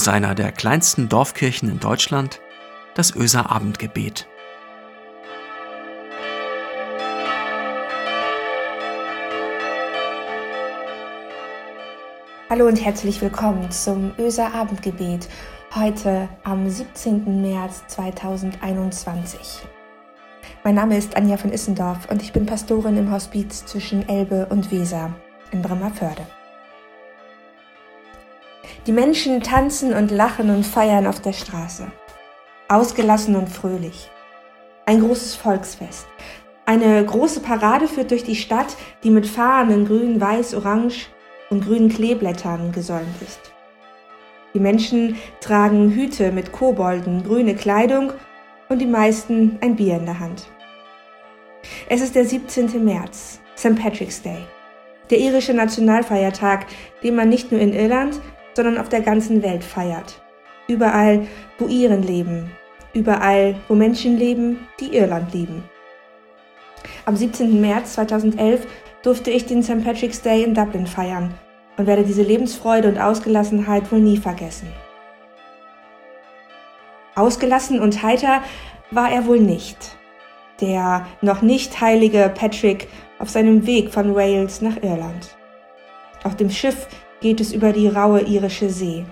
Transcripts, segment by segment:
aus einer der kleinsten Dorfkirchen in Deutschland, das Öser Abendgebet. Hallo und herzlich willkommen zum Öser Abendgebet, heute am 17. März 2021. Mein Name ist Anja von Issendorf und ich bin Pastorin im Hospiz zwischen Elbe und Weser in Bremerförde. Die Menschen tanzen und lachen und feiern auf der Straße. Ausgelassen und fröhlich. Ein großes Volksfest. Eine große Parade führt durch die Stadt, die mit Fahnen grün, weiß, orange und grünen Kleeblättern gesäumt ist. Die Menschen tragen Hüte mit Kobolden, grüne Kleidung und die meisten ein Bier in der Hand. Es ist der 17. März, St. Patrick's Day, der irische Nationalfeiertag, den man nicht nur in Irland, sondern auf der ganzen Welt feiert. Überall, wo Iren leben, überall, wo Menschen leben, die Irland lieben. Am 17. März 2011 durfte ich den St. Patrick's Day in Dublin feiern und werde diese Lebensfreude und Ausgelassenheit wohl nie vergessen. Ausgelassen und heiter war er wohl nicht. Der noch nicht heilige Patrick auf seinem Weg von Wales nach Irland. Auf dem Schiff geht es über die raue irische See.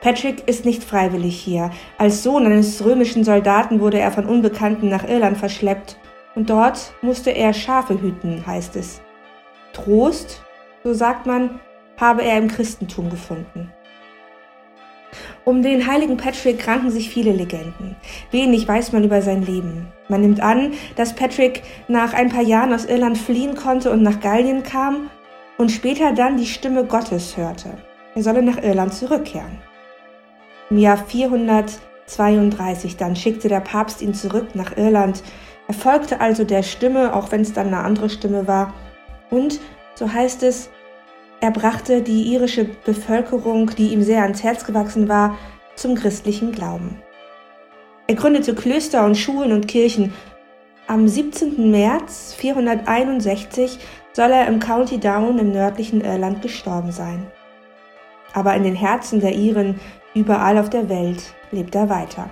Patrick ist nicht freiwillig hier. Als Sohn eines römischen Soldaten wurde er von Unbekannten nach Irland verschleppt und dort musste er Schafe hüten, heißt es. Trost, so sagt man, habe er im Christentum gefunden. Um den heiligen Patrick ranken sich viele Legenden. Wenig weiß man über sein Leben. Man nimmt an, dass Patrick nach ein paar Jahren aus Irland fliehen konnte und nach Gallien kam und später dann die Stimme Gottes hörte. Er solle nach Irland zurückkehren. Im Jahr 432 dann schickte der Papst ihn zurück nach Irland. Er folgte also der Stimme, auch wenn es dann eine andere Stimme war. Und, so heißt es, er brachte die irische Bevölkerung, die ihm sehr ans Herz gewachsen war, zum christlichen Glauben. Er gründete Klöster und Schulen und Kirchen. Am 17. März 461 soll er im County Down im nördlichen Irland gestorben sein. Aber in den Herzen der Iren überall auf der Welt lebt er weiter.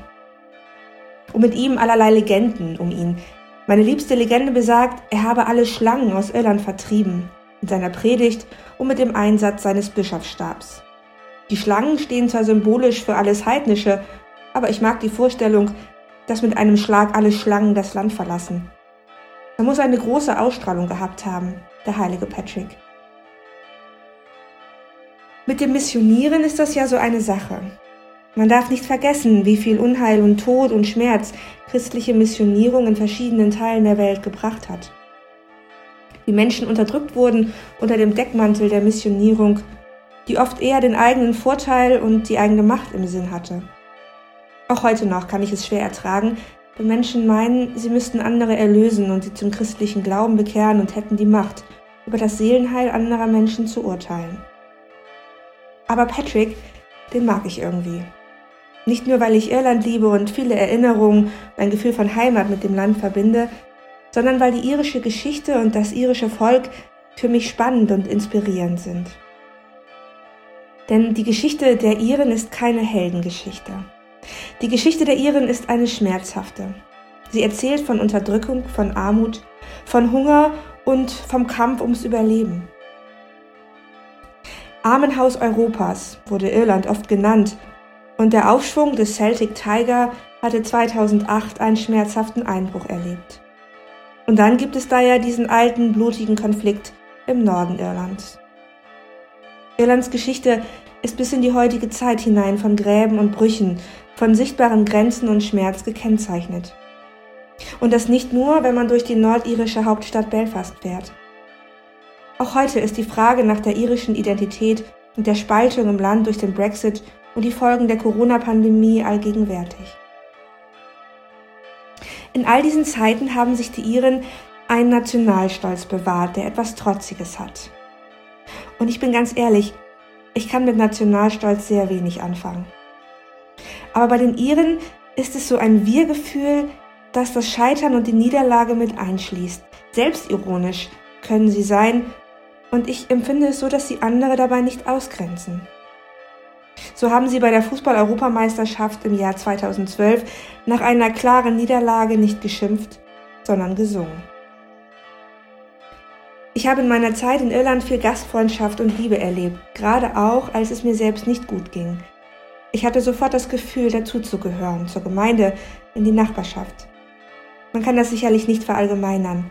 Und mit ihm allerlei Legenden um ihn. Meine liebste Legende besagt, er habe alle Schlangen aus Irland vertrieben in seiner Predigt und mit dem Einsatz seines Bischofsstabs. Die Schlangen stehen zwar symbolisch für alles Heidnische, aber ich mag die Vorstellung, dass mit einem Schlag alle Schlangen das Land verlassen. Er muss eine große Ausstrahlung gehabt haben, der heilige Patrick. Mit dem Missionieren ist das ja so eine Sache. Man darf nicht vergessen, wie viel Unheil und Tod und Schmerz christliche Missionierung in verschiedenen Teilen der Welt gebracht hat wie Menschen unterdrückt wurden unter dem Deckmantel der Missionierung, die oft eher den eigenen Vorteil und die eigene Macht im Sinn hatte. Auch heute noch kann ich es schwer ertragen, wenn Menschen meinen, sie müssten andere erlösen und sie zum christlichen Glauben bekehren und hätten die Macht, über das Seelenheil anderer Menschen zu urteilen. Aber Patrick, den mag ich irgendwie. Nicht nur, weil ich Irland liebe und viele Erinnerungen, ein Gefühl von Heimat mit dem Land verbinde, sondern weil die irische Geschichte und das irische Volk für mich spannend und inspirierend sind. Denn die Geschichte der Iren ist keine Heldengeschichte. Die Geschichte der Iren ist eine schmerzhafte. Sie erzählt von Unterdrückung, von Armut, von Hunger und vom Kampf ums Überleben. Armenhaus Europas wurde Irland oft genannt und der Aufschwung des Celtic Tiger hatte 2008 einen schmerzhaften Einbruch erlebt. Und dann gibt es da ja diesen alten, blutigen Konflikt im Norden Irlands. Irlands Geschichte ist bis in die heutige Zeit hinein von Gräben und Brüchen, von sichtbaren Grenzen und Schmerz gekennzeichnet. Und das nicht nur, wenn man durch die nordirische Hauptstadt Belfast fährt. Auch heute ist die Frage nach der irischen Identität und der Spaltung im Land durch den Brexit und die Folgen der Corona-Pandemie allgegenwärtig. In all diesen Zeiten haben sich die Iren einen Nationalstolz bewahrt, der etwas Trotziges hat. Und ich bin ganz ehrlich, ich kann mit Nationalstolz sehr wenig anfangen. Aber bei den Iren ist es so ein Wir-Gefühl, das das Scheitern und die Niederlage mit einschließt. Selbstironisch können sie sein und ich empfinde es so, dass sie andere dabei nicht ausgrenzen. So haben sie bei der Fußball-Europameisterschaft im Jahr 2012 nach einer klaren Niederlage nicht geschimpft, sondern gesungen. Ich habe in meiner Zeit in Irland viel Gastfreundschaft und Liebe erlebt, gerade auch, als es mir selbst nicht gut ging. Ich hatte sofort das Gefühl, dazuzugehören, zur Gemeinde, in die Nachbarschaft. Man kann das sicherlich nicht verallgemeinern.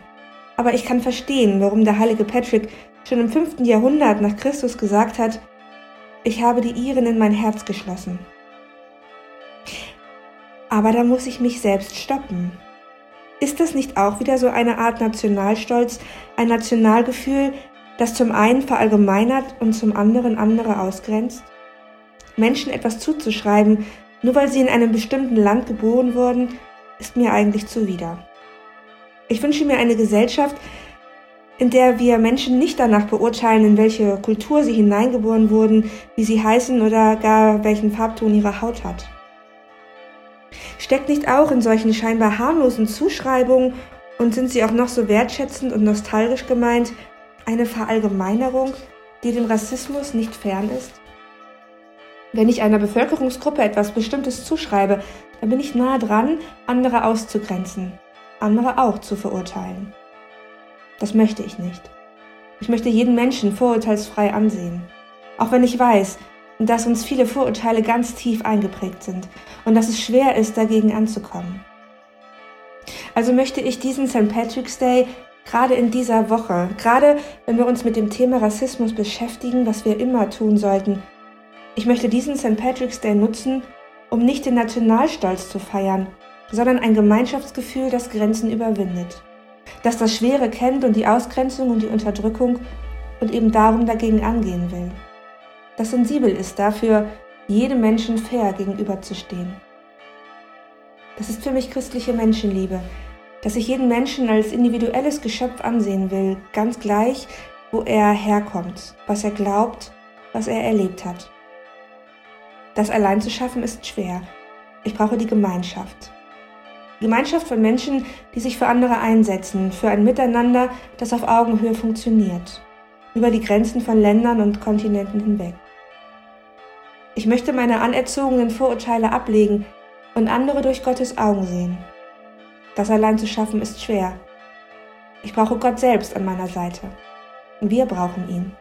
Aber ich kann verstehen, warum der heilige Patrick schon im 5. Jahrhundert nach Christus gesagt hat, ich habe die Iren in mein Herz geschlossen. Aber da muss ich mich selbst stoppen. Ist das nicht auch wieder so eine Art Nationalstolz, ein Nationalgefühl, das zum einen verallgemeinert und zum anderen andere ausgrenzt? Menschen etwas zuzuschreiben, nur weil sie in einem bestimmten Land geboren wurden, ist mir eigentlich zuwider. Ich wünsche mir eine Gesellschaft, in der wir Menschen nicht danach beurteilen, in welche Kultur sie hineingeboren wurden, wie sie heißen oder gar welchen Farbton ihre Haut hat. Steckt nicht auch in solchen scheinbar harmlosen Zuschreibungen und sind sie auch noch so wertschätzend und nostalgisch gemeint eine Verallgemeinerung, die dem Rassismus nicht fern ist? Wenn ich einer Bevölkerungsgruppe etwas Bestimmtes zuschreibe, dann bin ich nah dran, andere auszugrenzen, andere auch zu verurteilen. Das möchte ich nicht. Ich möchte jeden Menschen vorurteilsfrei ansehen. Auch wenn ich weiß, dass uns viele Vorurteile ganz tief eingeprägt sind und dass es schwer ist, dagegen anzukommen. Also möchte ich diesen St. Patrick's Day gerade in dieser Woche, gerade wenn wir uns mit dem Thema Rassismus beschäftigen, was wir immer tun sollten, ich möchte diesen St. Patrick's Day nutzen, um nicht den Nationalstolz zu feiern, sondern ein Gemeinschaftsgefühl, das Grenzen überwindet, das das Schwere kennt und die Ausgrenzung und die Unterdrückung und eben darum dagegen angehen will das sensibel ist dafür, jedem Menschen fair gegenüberzustehen. Das ist für mich christliche Menschenliebe, dass ich jeden Menschen als individuelles Geschöpf ansehen will, ganz gleich, wo er herkommt, was er glaubt, was er erlebt hat. Das allein zu schaffen ist schwer. Ich brauche die Gemeinschaft. Gemeinschaft von Menschen, die sich für andere einsetzen, für ein Miteinander, das auf Augenhöhe funktioniert, über die Grenzen von Ländern und Kontinenten hinweg. Ich möchte meine anerzogenen Vorurteile ablegen und andere durch Gottes Augen sehen. Das allein zu schaffen ist schwer. Ich brauche Gott selbst an meiner Seite. Wir brauchen ihn.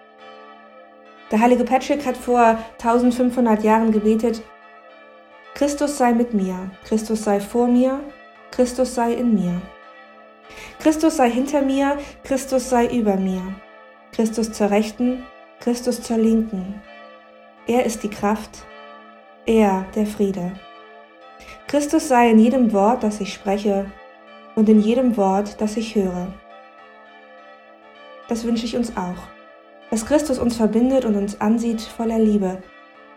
Der heilige Patrick hat vor 1500 Jahren gebetet, Christus sei mit mir, Christus sei vor mir, Christus sei in mir. Christus sei hinter mir, Christus sei über mir. Christus zur Rechten, Christus zur Linken, er ist die Kraft, er der Friede. Christus sei in jedem Wort, das ich spreche und in jedem Wort, das ich höre. Das wünsche ich uns auch, dass Christus uns verbindet und uns ansieht voller Liebe,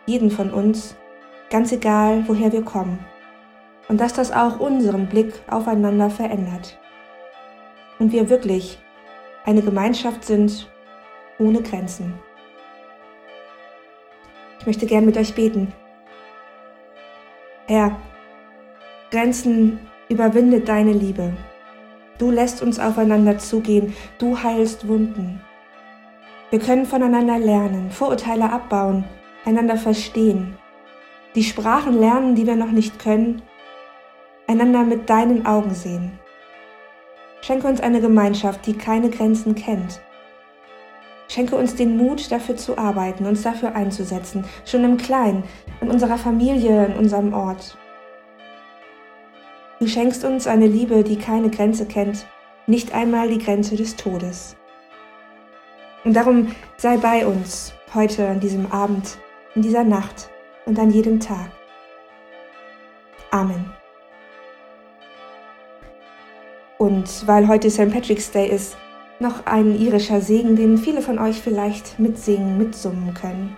jeden von uns, ganz egal, woher wir kommen, und dass das auch unseren Blick aufeinander verändert. Und wir wirklich eine Gemeinschaft sind ohne Grenzen. Ich möchte gern mit euch beten. Herr, Grenzen überwindet deine Liebe. Du lässt uns aufeinander zugehen, du heilst Wunden. Wir können voneinander lernen, Vorurteile abbauen, einander verstehen, die Sprachen lernen, die wir noch nicht können, einander mit deinen Augen sehen. Schenke uns eine Gemeinschaft, die keine Grenzen kennt Schenke uns den Mut, dafür zu arbeiten, uns dafür einzusetzen, schon im Kleinen, in unserer Familie, in unserem Ort. Du schenkst uns eine Liebe, die keine Grenze kennt, nicht einmal die Grenze des Todes. Und darum sei bei uns heute an diesem Abend, in dieser Nacht und an jedem Tag. Amen. Und weil heute St. Patrick's Day ist, noch ein irischer Segen, den viele von euch vielleicht mitsingen, mitsummen können.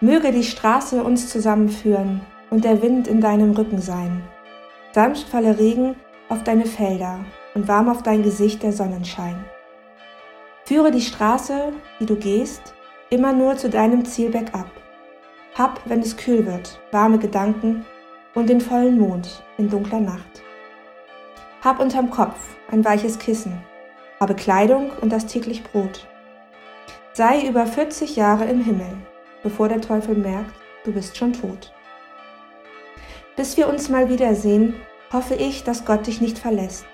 Möge die Straße uns zusammenführen und der Wind in deinem Rücken sein. Sanft falle Regen auf deine Felder und warm auf dein Gesicht der Sonnenschein. Führe die Straße, die du gehst, immer nur zu deinem Ziel bergab. Hab, wenn es kühl wird, warme Gedanken und den vollen Mond in dunkler Nacht. Hab unterm Kopf ein weiches Kissen habe Kleidung und das täglich Brot. Sei über 40 Jahre im Himmel, bevor der Teufel merkt, du bist schon tot. Bis wir uns mal wiedersehen, hoffe ich, dass Gott dich nicht verlässt.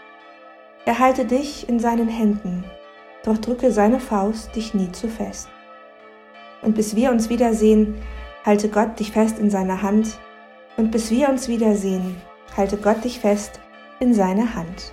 Er halte dich in seinen Händen, doch drücke seine Faust dich nie zu fest. Und bis wir uns wiedersehen, halte Gott dich fest in seiner Hand, und bis wir uns wiedersehen, halte Gott dich fest in seine Hand.